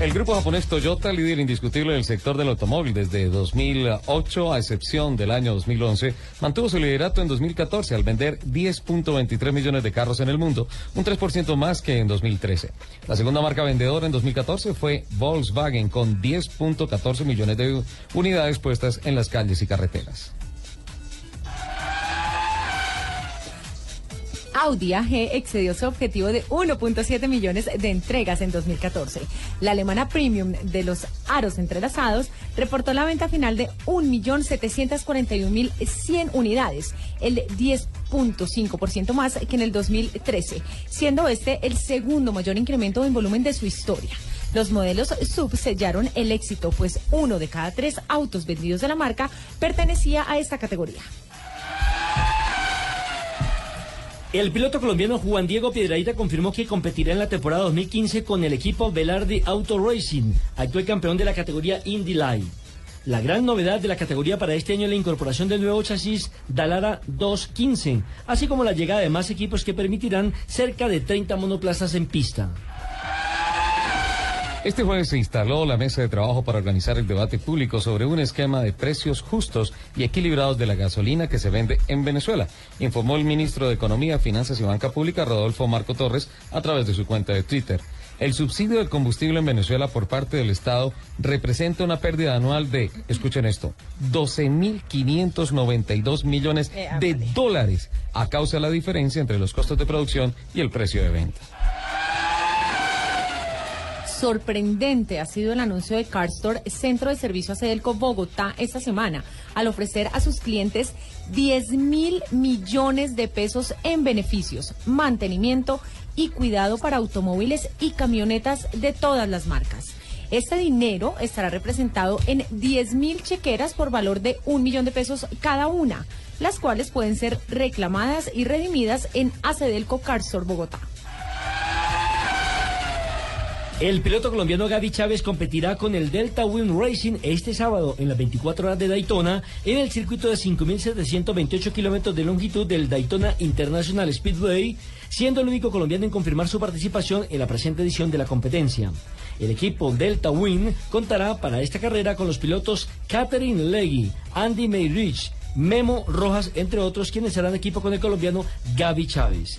El grupo japonés Toyota, líder indiscutible del sector del automóvil desde 2008, a excepción del año 2011, mantuvo su liderato en 2014 al vender 10.23 millones de carros en el mundo, un 3% más que en 2013. La segunda marca vendedora en 2014 fue Volkswagen con 10.14 millones de unidades puestas en las calles y carreteras. Audi AG excedió su objetivo de 1.7 millones de entregas en 2014. La alemana Premium de los aros entrelazados reportó la venta final de 1.741.100 unidades, el 10.5% más que en el 2013, siendo este el segundo mayor incremento en volumen de su historia. Los modelos sub sellaron el éxito, pues uno de cada tres autos vendidos de la marca pertenecía a esta categoría. El piloto colombiano Juan Diego Piedraíta confirmó que competirá en la temporada 2015 con el equipo Velarde Auto Racing, actual campeón de la categoría Indy Light. La gran novedad de la categoría para este año es la incorporación del nuevo chasis Dalara 215, así como la llegada de más equipos que permitirán cerca de 30 monoplazas en pista. Este jueves se instaló la mesa de trabajo para organizar el debate público sobre un esquema de precios justos y equilibrados de la gasolina que se vende en Venezuela, informó el ministro de Economía, Finanzas y Banca Pública, Rodolfo Marco Torres, a través de su cuenta de Twitter. El subsidio del combustible en Venezuela por parte del Estado representa una pérdida anual de, escuchen esto, 12.592 millones de dólares a causa de la diferencia entre los costos de producción y el precio de venta. Sorprendente ha sido el anuncio de Carstore, Centro de Servicio a Cedelco Bogotá, esta semana, al ofrecer a sus clientes 10 mil millones de pesos en beneficios, mantenimiento y cuidado para automóviles y camionetas de todas las marcas. Este dinero estará representado en 10 mil chequeras por valor de un millón de pesos cada una, las cuales pueden ser reclamadas y redimidas en Acedelco Carstore Bogotá. El piloto colombiano Gaby Chávez competirá con el Delta Wind Racing este sábado en las 24 horas de Daytona en el circuito de 5.728 kilómetros de longitud del Daytona International Speedway, siendo el único colombiano en confirmar su participación en la presente edición de la competencia. El equipo Delta Wind contará para esta carrera con los pilotos Catherine Leggy, Andy Mayrich, Memo Rojas, entre otros, quienes serán equipo con el colombiano Gaby Chávez.